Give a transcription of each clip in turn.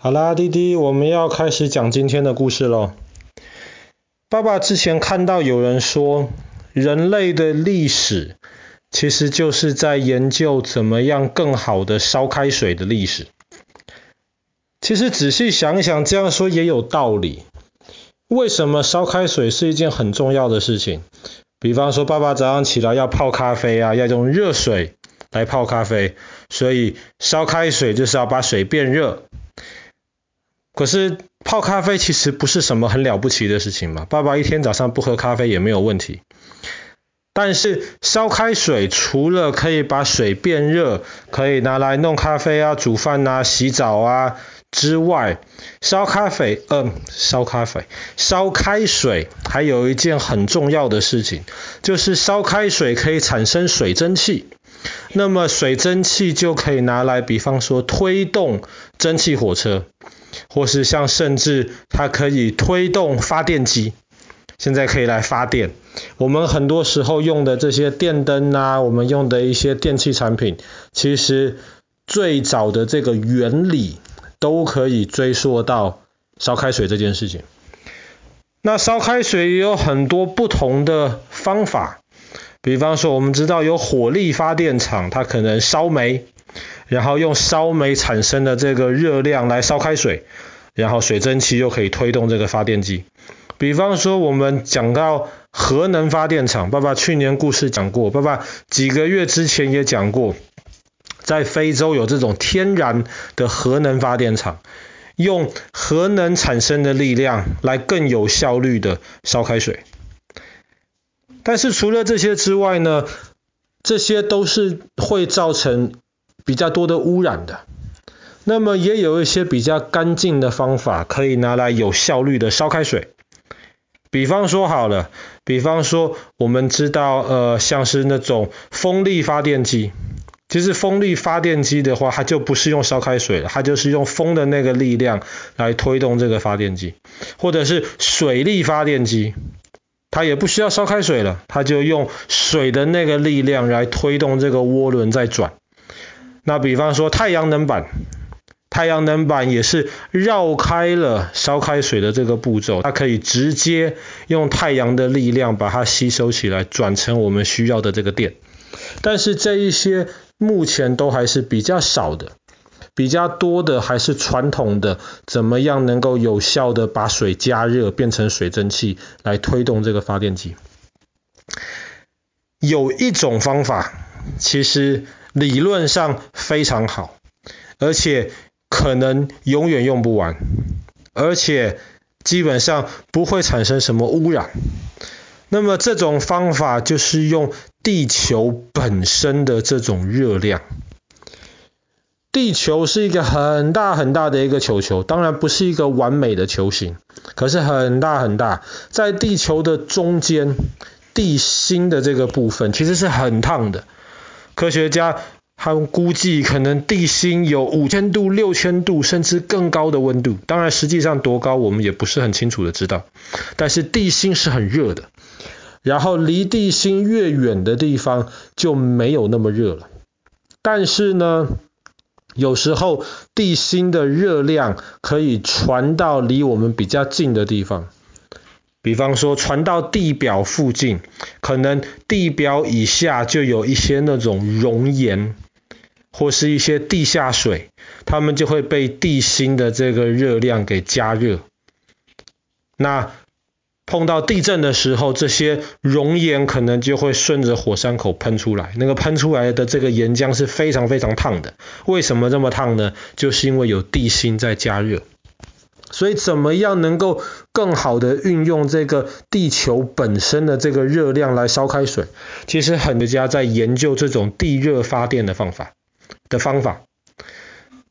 好啦，弟弟，我们要开始讲今天的故事喽。爸爸之前看到有人说，人类的历史其实就是在研究怎么样更好的烧开水的历史。其实仔细想想，这样说也有道理。为什么烧开水是一件很重要的事情？比方说，爸爸早上起来要泡咖啡啊，要用热水来泡咖啡，所以烧开水就是要把水变热。可是泡咖啡其实不是什么很了不起的事情嘛，爸爸一天早上不喝咖啡也没有问题。但是烧开水除了可以把水变热，可以拿来弄咖啡啊、煮饭啊、洗澡啊之外，烧咖啡，嗯、呃，烧咖啡，烧开水还有一件很重要的事情，就是烧开水可以产生水蒸气。那么水蒸气就可以拿来，比方说推动蒸汽火车。或是像甚至它可以推动发电机，现在可以来发电。我们很多时候用的这些电灯啊，我们用的一些电器产品，其实最早的这个原理都可以追溯到烧开水这件事情。那烧开水也有很多不同的方法，比方说我们知道有火力发电厂，它可能烧煤。然后用烧煤产生的这个热量来烧开水，然后水蒸气又可以推动这个发电机。比方说我们讲到核能发电厂，爸爸去年故事讲过，爸爸几个月之前也讲过，在非洲有这种天然的核能发电厂，用核能产生的力量来更有效率的烧开水。但是除了这些之外呢，这些都是会造成比较多的污染的，那么也有一些比较干净的方法可以拿来有效率的烧开水。比方说好了，比方说我们知道，呃，像是那种风力发电机，其实风力发电机的话，它就不是用烧开水了，它就是用风的那个力量来推动这个发电机，或者是水力发电机，它也不需要烧开水了，它就用水的那个力量来推动这个涡轮在转。那比方说太阳能板，太阳能板也是绕开了烧开水的这个步骤，它可以直接用太阳的力量把它吸收起来，转成我们需要的这个电。但是这一些目前都还是比较少的，比较多的还是传统的，怎么样能够有效的把水加热变成水蒸气来推动这个发电机。有一种方法，其实。理论上非常好，而且可能永远用不完，而且基本上不会产生什么污染。那么这种方法就是用地球本身的这种热量。地球是一个很大很大的一个球球，当然不是一个完美的球形，可是很大很大。在地球的中间，地心的这个部分其实是很烫的。科学家他们估计，可能地心有五千度、六千度，甚至更高的温度。当然，实际上多高我们也不是很清楚的知道。但是地心是很热的，然后离地心越远的地方就没有那么热了。但是呢，有时候地心的热量可以传到离我们比较近的地方。比方说传到地表附近，可能地表以下就有一些那种熔岩，或是一些地下水，它们就会被地心的这个热量给加热。那碰到地震的时候，这些熔岩可能就会顺着火山口喷出来，那个喷出来的这个岩浆是非常非常烫的。为什么这么烫呢？就是因为有地心在加热。所以，怎么样能够更好的运用这个地球本身的这个热量来烧开水？其实很多家在研究这种地热发电的方法的方法。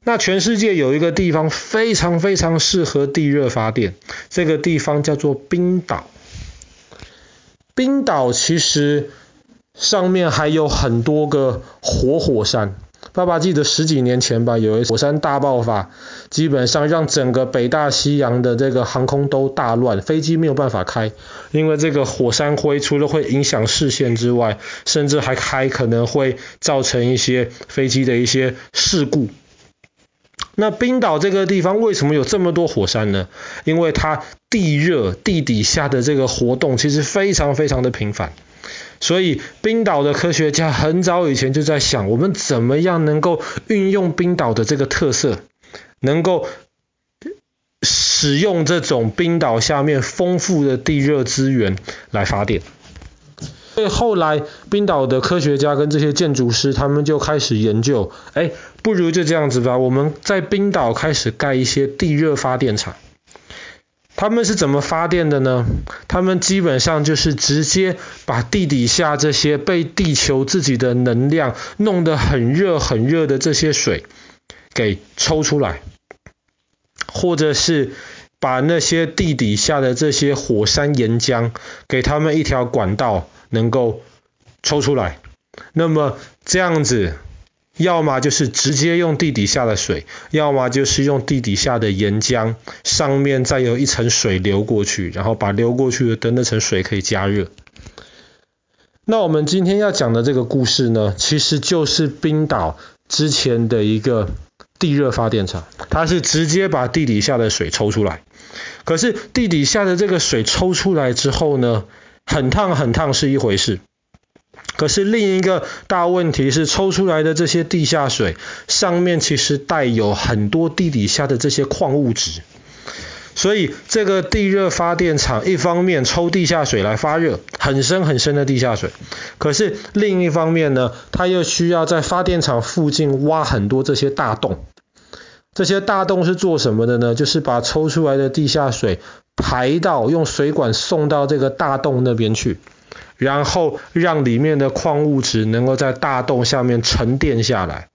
那全世界有一个地方非常非常适合地热发电，这个地方叫做冰岛。冰岛其实上面还有很多个活火山。爸爸记得十几年前吧，有一火山大爆发，基本上让整个北大西洋的这个航空都大乱，飞机没有办法开，因为这个火山灰除了会影响视线之外，甚至还还可能会造成一些飞机的一些事故。那冰岛这个地方为什么有这么多火山呢？因为它地热，地底下的这个活动其实非常非常的频繁。所以冰岛的科学家很早以前就在想，我们怎么样能够运用冰岛的这个特色，能够使用这种冰岛下面丰富的地热资源来发电。所以后来冰岛的科学家跟这些建筑师，他们就开始研究，哎，不如就这样子吧，我们在冰岛开始盖一些地热发电厂。他们是怎么发电的呢？他们基本上就是直接把地底下这些被地球自己的能量弄得很热很热的这些水给抽出来，或者是把那些地底下的这些火山岩浆给他们一条管道能够抽出来。那么这样子。要么就是直接用地底下的水，要么就是用地底下的岩浆，上面再有一层水流过去，然后把流过去的那层水可以加热。那我们今天要讲的这个故事呢，其实就是冰岛之前的一个地热发电厂，它是直接把地底下的水抽出来。可是地底下的这个水抽出来之后呢，很烫很烫是一回事。可是另一个大问题是，抽出来的这些地下水上面其实带有很多地底下的这些矿物质，所以这个地热发电厂一方面抽地下水来发热，很深很深的地下水，可是另一方面呢，它又需要在发电厂附近挖很多这些大洞。这些大洞是做什么的呢？就是把抽出来的地下水排到，用水管送到这个大洞那边去。然后让里面的矿物质能够在大洞下面沉淀下来，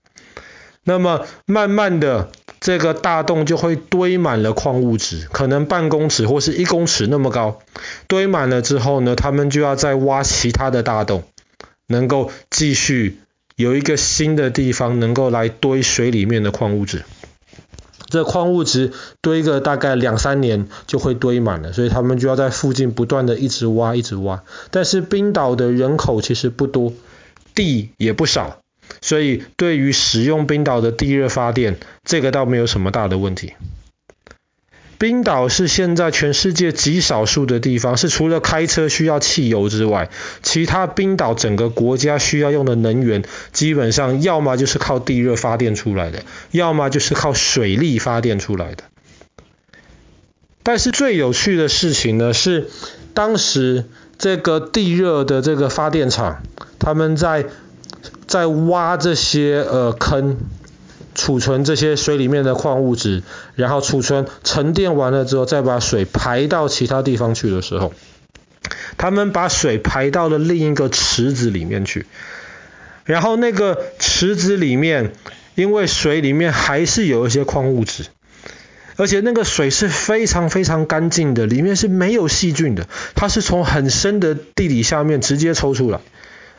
那么慢慢的这个大洞就会堆满了矿物质，可能半公尺或是一公尺那么高。堆满了之后呢，他们就要再挖其他的大洞，能够继续有一个新的地方能够来堆水里面的矿物质。这矿物质堆个大概两三年就会堆满了，所以他们就要在附近不断的一直挖，一直挖。但是冰岛的人口其实不多，地也不少，所以对于使用冰岛的地热发电，这个倒没有什么大的问题。冰岛是现在全世界极少数的地方，是除了开车需要汽油之外，其他冰岛整个国家需要用的能源，基本上要么就是靠地热发电出来的，要么就是靠水力发电出来的。但是最有趣的事情呢，是当时这个地热的这个发电厂，他们在在挖这些呃坑。储存这些水里面的矿物质，然后储存沉淀完了之后，再把水排到其他地方去的时候，他们把水排到了另一个池子里面去，然后那个池子里面，因为水里面还是有一些矿物质，而且那个水是非常非常干净的，里面是没有细菌的，它是从很深的地底下面直接抽出来，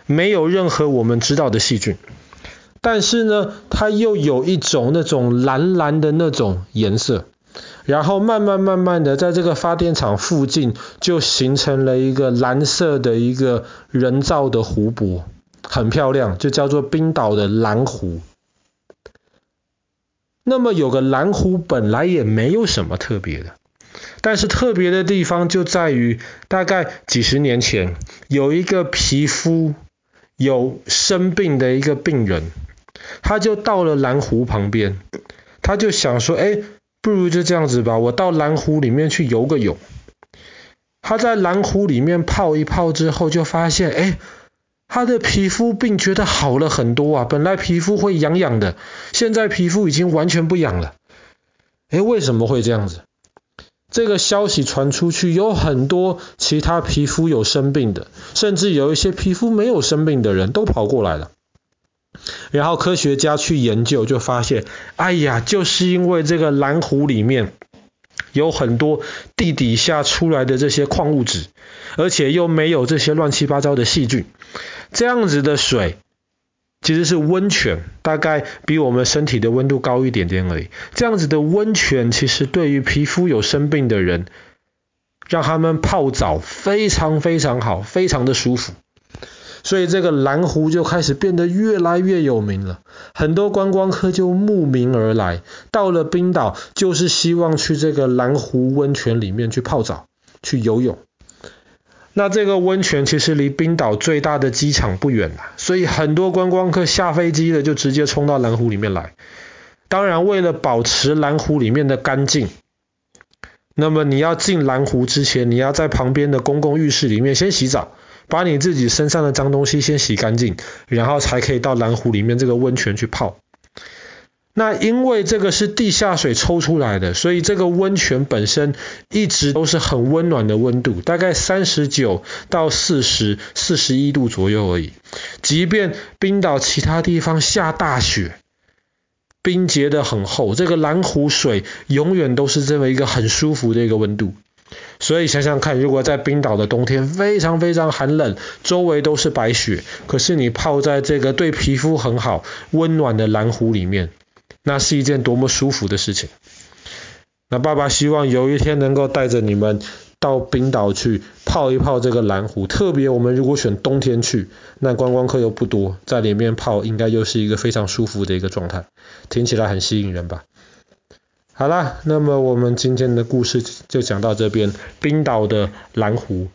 没有任何我们知道的细菌。但是呢，它又有一种那种蓝蓝的那种颜色，然后慢慢慢慢的，在这个发电厂附近就形成了一个蓝色的一个人造的湖泊，很漂亮，就叫做冰岛的蓝湖。那么有个蓝湖本来也没有什么特别的，但是特别的地方就在于，大概几十年前有一个皮肤有生病的一个病人。他就到了蓝湖旁边，他就想说，哎，不如就这样子吧，我到蓝湖里面去游个泳。他在蓝湖里面泡一泡之后，就发现，哎，他的皮肤病觉得好了很多啊，本来皮肤会痒痒的，现在皮肤已经完全不痒了。哎，为什么会这样子？这个消息传出去，有很多其他皮肤有生病的，甚至有一些皮肤没有生病的人都跑过来了。然后科学家去研究，就发现，哎呀，就是因为这个蓝湖里面有很多地底下出来的这些矿物质，而且又没有这些乱七八糟的细菌，这样子的水其实是温泉，大概比我们身体的温度高一点点而已。这样子的温泉其实对于皮肤有生病的人，让他们泡澡非常非常好，非常的舒服。所以这个蓝湖就开始变得越来越有名了。很多观光客就慕名而来，到了冰岛就是希望去这个蓝湖温泉里面去泡澡、去游泳。那这个温泉其实离冰岛最大的机场不远啊，所以很多观光客下飞机的就直接冲到蓝湖里面来。当然，为了保持蓝湖里面的干净，那么你要进蓝湖之前，你要在旁边的公共浴室里面先洗澡，把你自己身上的脏东西先洗干净，然后才可以到蓝湖里面这个温泉去泡。那因为这个是地下水抽出来的，所以这个温泉本身一直都是很温暖的温度，大概三十九到四十、四十一度左右而已。即便冰岛其他地方下大雪，冰结得很厚，这个蓝湖水永远都是这么一个很舒服的一个温度。所以想想看，如果在冰岛的冬天非常非常寒冷，周围都是白雪，可是你泡在这个对皮肤很好、温暖的蓝湖里面。那是一件多么舒服的事情。那爸爸希望有一天能够带着你们到冰岛去泡一泡这个蓝湖。特别我们如果选冬天去，那观光客又不多，在里面泡应该又是一个非常舒服的一个状态。听起来很吸引人吧？好啦，那么我们今天的故事就讲到这边，冰岛的蓝湖。